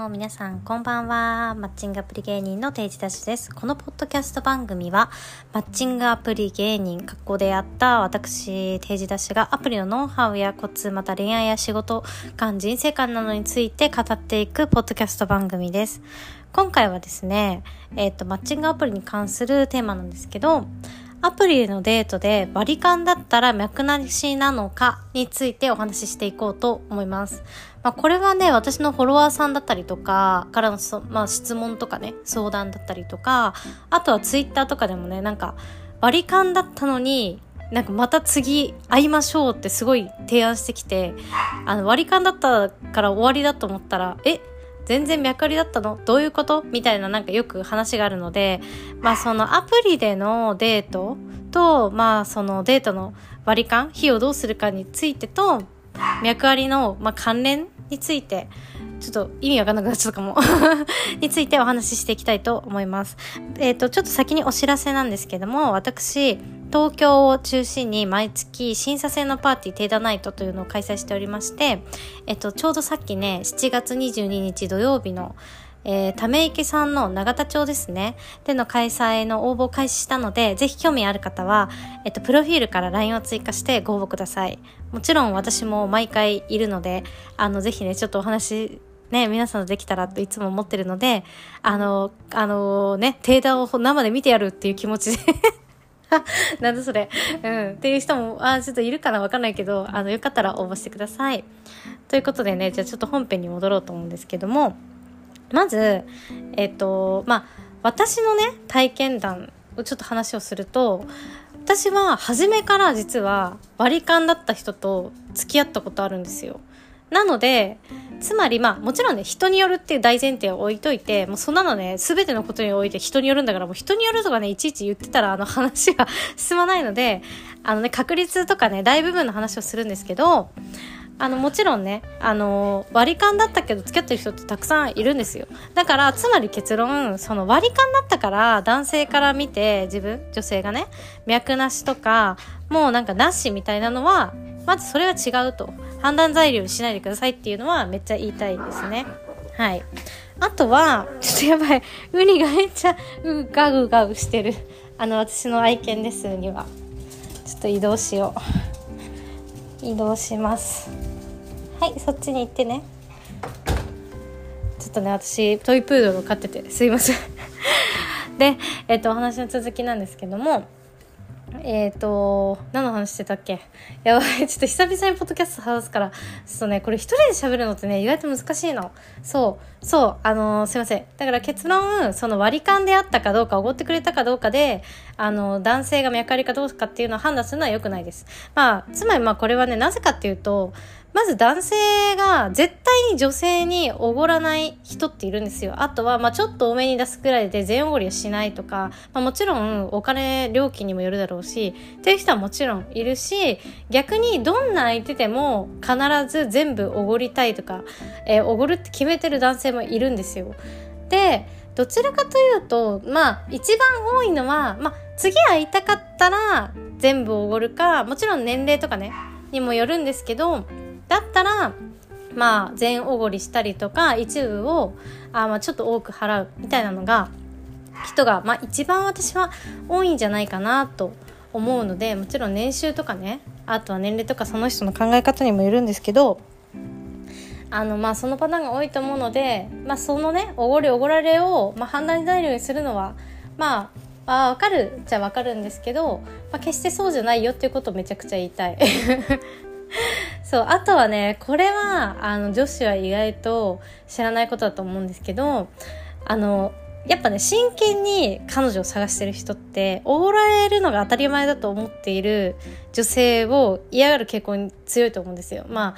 も皆さんこんばんは。マッチングアプリ芸人の定時出しです。このポッドキャスト番組は、マッチングアプリ芸人、格好であった私、定時出しがアプリのノウハウやコツ、また恋愛や仕事観、人生観などについて語っていくポッドキャスト番組です。今回はですね、えっ、ー、と、マッチングアプリに関するテーマなんですけど、アプリでのデートでバリカンだったら脈なしなのかについてお話ししていこうと思います。まあ、これはね、私のフォロワーさんだったりとか、からのまあ、質問とかね、相談だったりとか、あとはツイッターとかでもね、なんか、バリカンだったのに、なんかまた次会いましょうってすごい提案してきて、あの割り勘だったから終わりだと思ったら、え、全然脈ありだったの？どういうこと？みたいななんかよく話があるので、まあそのアプリでのデートと、まあそのデートの割り勘、費用どうするかについてと、脈ありの、まあ、関連について、ちょっと意味わかんなくなっちゃったかも。についてお話ししていきたいと思います。えっ、ー、と、ちょっと先にお知らせなんですけども、私、東京を中心に毎月審査制のパーティーテーダナイトというのを開催しておりまして、えっと、ちょうどさっきね、7月22日土曜日のえー、ため池さんの永田町ですね。での開催の応募を開始したので、ぜひ興味ある方は、えっと、プロフィールから LINE を追加してご応募ください。もちろん私も毎回いるので、あの、ぜひね、ちょっとお話、ね、皆さんとできたらといつも思ってるので、あの、あのね、定談を生で見てやるっていう気持ちで なんだそれ。うん。っていう人も、あ、ちょっといるかなわかんないけど、あの、よかったら応募してください。ということでね、じゃあちょっと本編に戻ろうと思うんですけども、まず、えっ、と、まあ、私のね、体験談をちょっと話をすると、私は初めから実は割り勘だった人と付き合ったことあるんですよ。なので、つまりまあもちろんね、人によるっていう大前提を置いといて、もうそんなのね、すべてのことにおいて人によるんだから、もう人によるとかね、いちいち言ってたらあの話が 進まないので、あのね、確率とかね、大部分の話をするんですけど、あの、もちろんね、あの、割り勘だったけど付き合ってる人ってたくさんいるんですよ。だから、つまり結論、その割り勘だったから、男性から見て、自分、女性がね、脈なしとか、もうなんかなしみたいなのは、まずそれは違うと。判断材料にしないでくださいっていうのはめっちゃ言いたいですね。はい。あとは、ちょっとやばい。ウニがめっちゃ、うガグガグしてる。あの、私の愛犬です、ウニは。ちょっと移動しよう。移動します。はい、そっちに行ってね。ちょっとね、私、トイプードルを飼ってて、すいません。で、えっと、お話の続きなんですけども、えっ、ー、と、何の話してたっけ？やばい、ちょっと久々にポッドキャスト話すから、ちょっとね、これ一人で喋るのってね、意外と難しいの。そう、そう、あのー、すいません。だから結論、その割り勘であったかどうか、おごってくれたかどうかで、あのー、男性が脈ありかどうかっていうのを判断するのは良くないです。まあ、つまりまあこれはね、なぜかっていうと、まず男性が絶対に女性におごらない人っているんですよ。あとは、まあちょっと多めに出すくらいで全おごりはしないとか、まあもちろんお金料金にもよるだろうし、っていう人はもちろんいるし、逆にどんな相手でも必ず全部おごりたいとか、えー、おごるって決めてる男性もいるんですよ。で、どちらかというと、まあ一番多いのは、まあ次会いたかったら全部おごるか、もちろん年齢とかね、にもよるんですけど、だったらまあ全おごりしたりとか一部をあまあちょっと多く払うみたいなのが人が、まあ、一番私は多いんじゃないかなと思うのでもちろん年収とかねあとは年齢とかその人の考え方にもよるんですけどあのまあそのパターンが多いと思うので、まあ、そのねおごりおごられを、まあ、判断材料にするのはまああ分かるじゃ分かるんですけど、まあ、決してそうじゃないよっていうことをめちゃくちゃ言いたい。そう、あとはね、これは、あの、女子は意外と知らないことだと思うんですけど、あの、やっぱね、真剣に彼女を探してる人って、おごられるのが当たり前だと思っている女性を嫌がる傾向に強いと思うんですよ。まあ、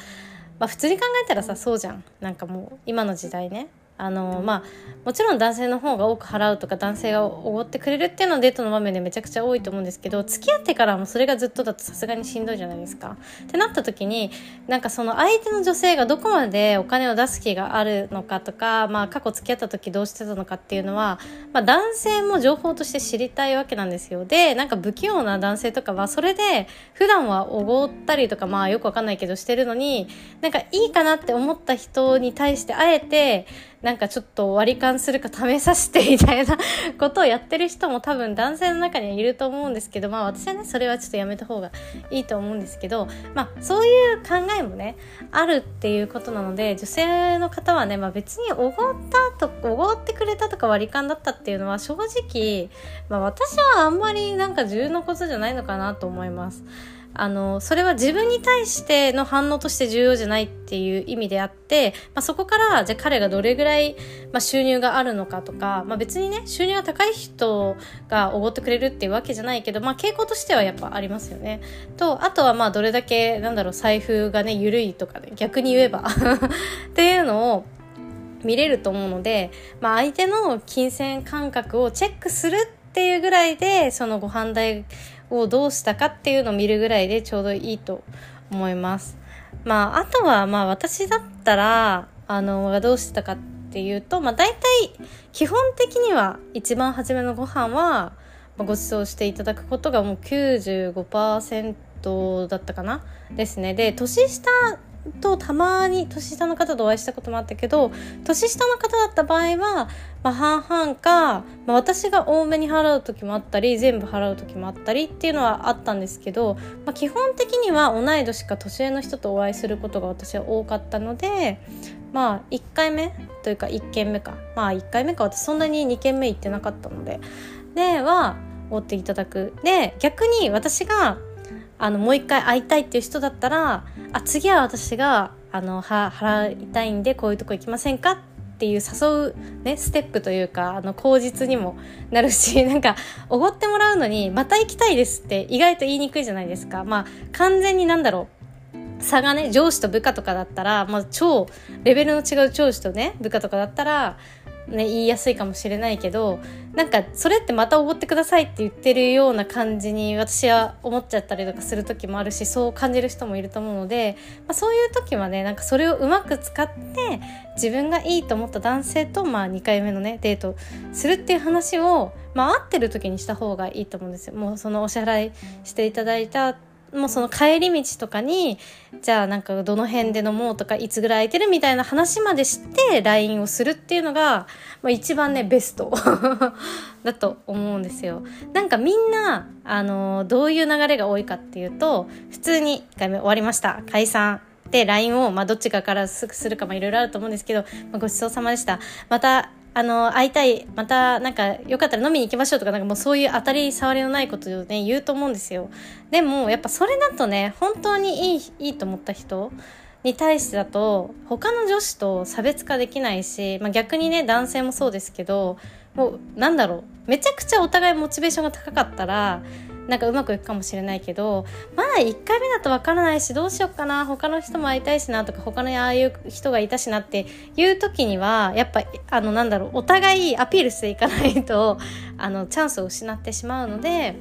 まあ普通に考えたらさ、そうじゃん。なんかもう、今の時代ね。あのまあもちろん男性の方が多く払うとか男性がおごってくれるっていうのはデートの場面でめちゃくちゃ多いと思うんですけど付き合ってからもそれがずっとだとさすがにしんどいじゃないですか。ってなった時になんかその相手の女性がどこまでお金を出す気があるのかとか、まあ、過去付き合った時どうしてたのかっていうのは、まあ、男性も情報として知りたいわけなんですよ。でなんか不器用な男性とかはそれで普段はおごったりとかまあよくわかんないけどしてるのになんかいいかなって思った人に対してあえてなんかちょっと割り勘するか試させてみたいな ことをやってる人も多分男性の中にはいると思うんですけど、まあ私はね、それはちょっとやめた方がいいと思うんですけど、まあそういう考えもね、あるっていうことなので、女性の方はね、まあ別におごったと、おごってくれたとか割り勘だったっていうのは正直、まあ私はあんまりなんか重要なことじゃないのかなと思います。あの、それは自分に対しての反応として重要じゃないっていう意味であって、まあ、そこから、じゃあ彼がどれぐらい、まあ、収入があるのかとか、まあ、別にね、収入が高い人がおごってくれるっていうわけじゃないけど、まあ、傾向としてはやっぱありますよね。と、あとはまあ、どれだけ、なんだろう、財布がね、緩いとかね、逆に言えば っていうのを、見れると思うので、まあ、相手の金銭感覚をチェックするっていうぐらいで、そのご飯代をどうしたかっていうのを見るぐらいでちょうどいいと思います。まあ、あとは、まあ、私だったら、あの、どうしたかっていうと、まあ、大体、基本的には、一番初めのご飯は、ご馳走していただくことがもう95%だったかな？ですね。で、年下とたまに年下の方とお会いしたこともあったけど年下の方だった場合は、まあ、半々か、まあ、私が多めに払う時もあったり全部払う時もあったりっていうのはあったんですけど、まあ、基本的には同い年か年上の人とお会いすることが私は多かったのでまあ1回目というか1軒目か。まあ1回目か私そんなに2軒目行ってなかったので。では追っていただく。で逆に私があのもう一回会いたいっていう人だったらあ次は私があのは払いたいんでこういうとこ行きませんかっていう誘う、ね、ステップというかあの口実にもなるし なんかおごってもらうのにまた行きたいですって意外と言いにくいじゃないですか。まあ完全になんだろう差がね上司と部下とかだったら、まあ、超レベルの違う上司とね部下とかだったらね、言いやすいかもしれないけどなんかそれってまたおごってくださいって言ってるような感じに私は思っちゃったりとかする時もあるしそう感じる人もいると思うので、まあ、そういう時はねなんかそれをうまく使って自分がいいと思った男性と、まあ、2回目のねデートするっていう話を、まあ、会ってる時にした方がいいと思うんですよ。もうそのお支払いしていただいたもうその帰り道とかにじゃあなんかどの辺で飲もうとかいつぐらい空いてるみたいな話までして LINE をするっていうのが、まあ、一番ねベスト だと思うんですよ。なんかみんなあのどういう流れが多いかっていうと普通に1回目終わりました解散で LINE を、まあ、どっちかからすぐするかいろいろあると思うんですけど、まあ、ごちそうさまでしたまたあの、会いたい、また、なんか、よかったら飲みに行きましょうとか、なんかもうそういう当たり障りのないことをね、言うと思うんですよ。でも、やっぱそれだとね、本当にいい、いいと思った人に対してだと、他の女子と差別化できないし、まあ逆にね、男性もそうですけど、もう、なんだろう、めちゃくちゃお互いモチベーションが高かったら、なんかうまくいくかもしれないけどまだ1回目だとわからないしどうしようかな他の人も会いたいしなとか他のああいう人がいたしなっていう時にはやっぱあのなんだろうお互いアピールしていかないと あのチャンスを失ってしまうので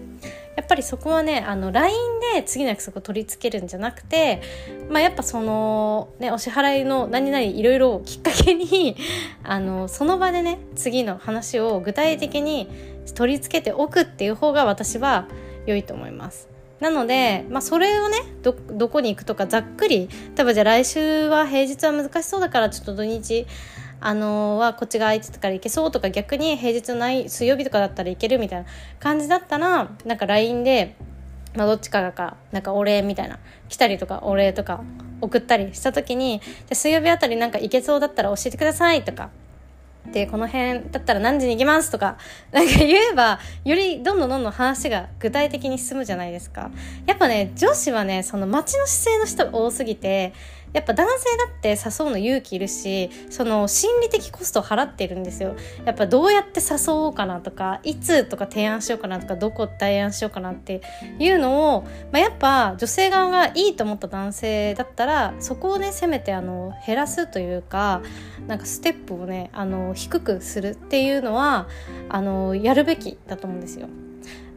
やっぱりそこはねあの LINE で次の約束を取り付けるんじゃなくて、まあ、やっぱその、ね、お支払いの何々いろいろきっかけに あのその場でね次の話を具体的に取り付けておくっていう方が私は良いと思います。なので、まあ、それをねどどこに行くとかざっくり例えばじゃあ来週は平日は難しそうだからちょっと土日あのー、はこっちが空いてたから行けそうとか逆に平日のない水曜日とかだったら行けるみたいな感じだったらなんか LINE で、まあ、どっちかがかなんかお礼みたいな来たりとかお礼とか送ったりした時にじゃ水曜日あたりなんか行けそうだったら教えてくださいとかで、この辺だったら何時に行きますとか、なんか言えば、よりどんどんどんどん話が具体的に進むじゃないですか。やっぱね、女子はね、その街の姿勢の人が多すぎて、やっぱ男性だって誘うの勇気いるしその心理的コストを払ってるんですよやっぱどうやって誘おうかなとかいつとか提案しようかなとかどこ提案しようかなっていうのを、まあ、やっぱ女性側がいいと思った男性だったらそこをねせめてあの減らすというかなんかステップをねあの低くするっていうのはあのやるべきだと思うんですよ。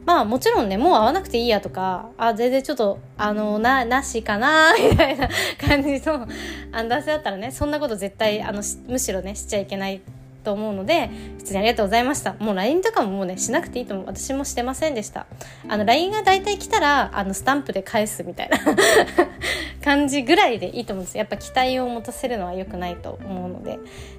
まあもちろんね、もう会わなくていいやとか、あ、全然ちょっと、あの、な、なしかな、みたいな感じの、あの男性だったらね、そんなこと絶対、あの、むしろね、しちゃいけないと思うので普通にありがとうございました。もう LINE とかももうねしなくていいと思う。私もしてませんでした。あの LINE が大体来たらあのスタンプで返すみたいな 感じぐらいでいいと思うんです。やっぱ期待を持たせるのは良くないと思うので。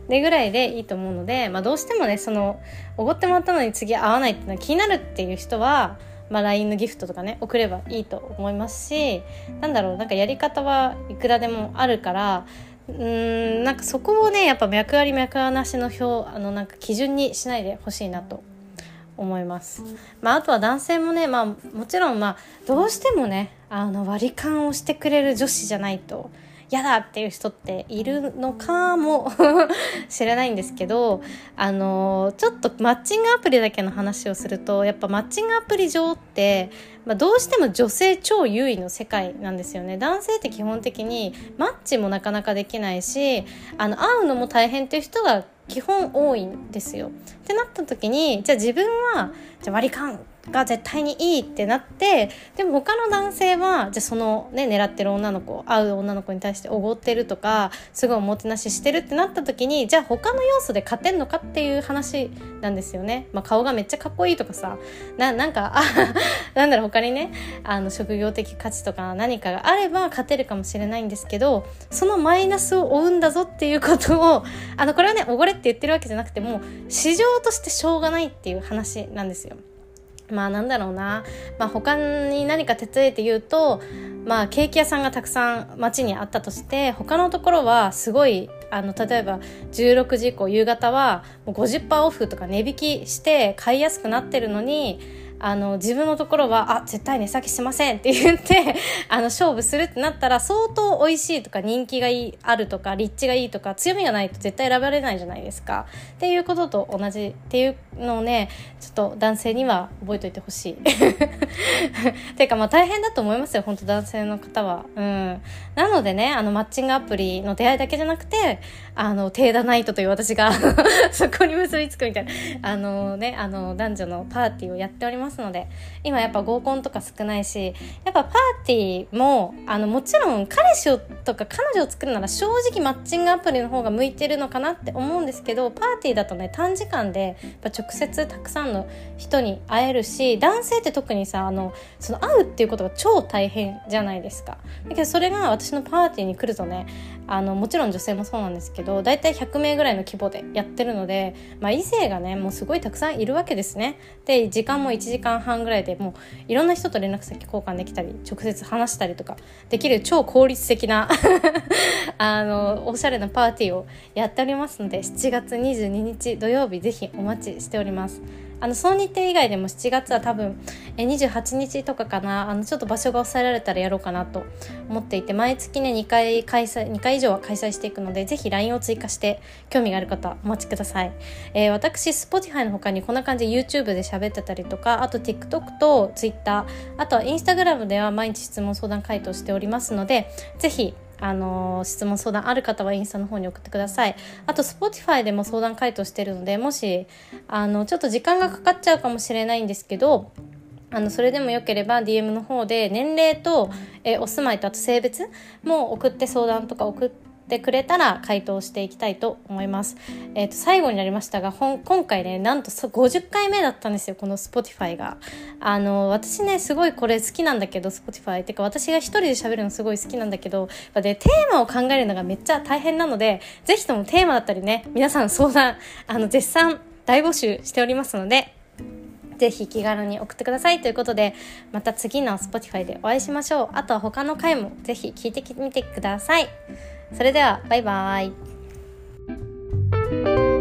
でぐらいでいいと思うので、まあ、どうしてもねそのおごってもらったのに次会わないっていうのは気になるっていう人はまあ、LINE のギフトとかね送ればいいと思いますしなんだろうなんかやり方はいくらでもあるからうんなんかそこをねやっぱ脈あり脈あなしの表あのなんか基準にしないでほしいなと思います。まあ、あとは男性もね、まあ、もちろんまあどうしてもねあの割り勘をしてくれる女子じゃないと嫌だっていう人っているのかも しれないんですけどあのちょっとマッチングアプリだけの話をするとやっぱマッチングアプリ上って、まあ、どうしても女性超優位の世界なんですよね男性って基本的にマッチもなかなかできないしあの会うのも大変っていう人が基本多いんですよ。ってなった時にじゃあ自分はじゃ割り勘が絶対にいいってなってでも他の男性はじゃあそのね狙ってる女の子会う女の子に対しておごってるとかすごいおもてなししてるってなった時にじゃあ他の要素で勝てんのかっていう話なんですよね。まあ、顔がめっちゃかっこいいとかさななんかあ なんだろう他にねあの職業的価値とか何かがあれば勝てるかもしれないんですけどそのマイナスを負うんだぞっていうことをあのこれはねおごれって言ってるわけじゃなくても市場としてしょうがないっていう話なんですよ。まあなんだろうな、まあ、他に何か手伝えて言うと、まあ、ケーキ屋さんがたくさん街にあったとして他のところはすごいあの例えば16時以降夕方はもう50%オフとか値引きして買いやすくなってるのにあの自分のところはあ絶対値下げしませんって言って あの勝負するってなったら相当美味しいとか人気がいいあるとか立地がいいとか強みがないと絶対選ばれないじゃないですか。っていうことと同じっていうのをねちょっと男性には覚えておいてほしい。っ ていうかまあ大変だと思いますよ本当男性の方は。うん。なのでねあのマッチングアプリの出会いだけじゃなくてあのテーダナイトという私が そこに結びつくみたいな。あのねあの男女のパーティーをやっております。ので今やっぱ合コンとか少ないしやっぱパーティーもあのもちろん彼氏をとか彼女を作るなら正直マッチングアプリの方が向いてるのかなって思うんですけどパーティーだとね短時間でやっぱ直接たくさんの人に会えるし男性って特にさあのその会うっていうことが超大変じゃないですか。だけどそれが私のパーティーに来るとねあのもちろん女性もそうなんですけど大体100名ぐらいの規模でやってるので、まあ、異性がねもうすごいたくさんいるわけですね。で時間も1時時間半ぐらいでもういろんな人と連絡先交換できたり直接話したりとかできる超効率的な あのおしゃれなパーティーをやっておりますので7月22日土曜日ぜひお待ちしております。あのその日程以外でも7月は多分え28日とかかな。あのちょっと場所が抑えられたらやろうかなと思っていて毎月ね2回開催2回以上は開催していくのでぜひ LINE を追加して興味がある方お待ちください、えー、私 Spotify の他にこんな感じで YouTube で喋ってたりとかあと TikTok と Twitter あとは Instagram では毎日質問相談回答しておりますのでぜひあの質問相談ある方はインスタの方に送ってください。あと Spotify でも相談回答してるのでもしあのちょっと時間がかかっちゃうかもしれないんですけどあのそれでもよければ DM の方で年齢と、えお住まいとあと性別も送って相談とか送ってってくれたら回答していきたいと思います。えっ、ー、と、最後になりましたが、今回ね、なんと50回目だったんですよ、この Spotify が。あの、私ね、すごいこれ好きなんだけど、Spotify。てか、私が一人で喋るのすごい好きなんだけど、で、テーマを考えるのがめっちゃ大変なので、ぜひともテーマだったりね、皆さん相談、あの、絶賛大募集しておりますので、ぜひ気軽に送ってくださいということで、また次の Spotify でお会いしましょう。あとは他の回もぜひ聞いてみてください。それではバイバーイ。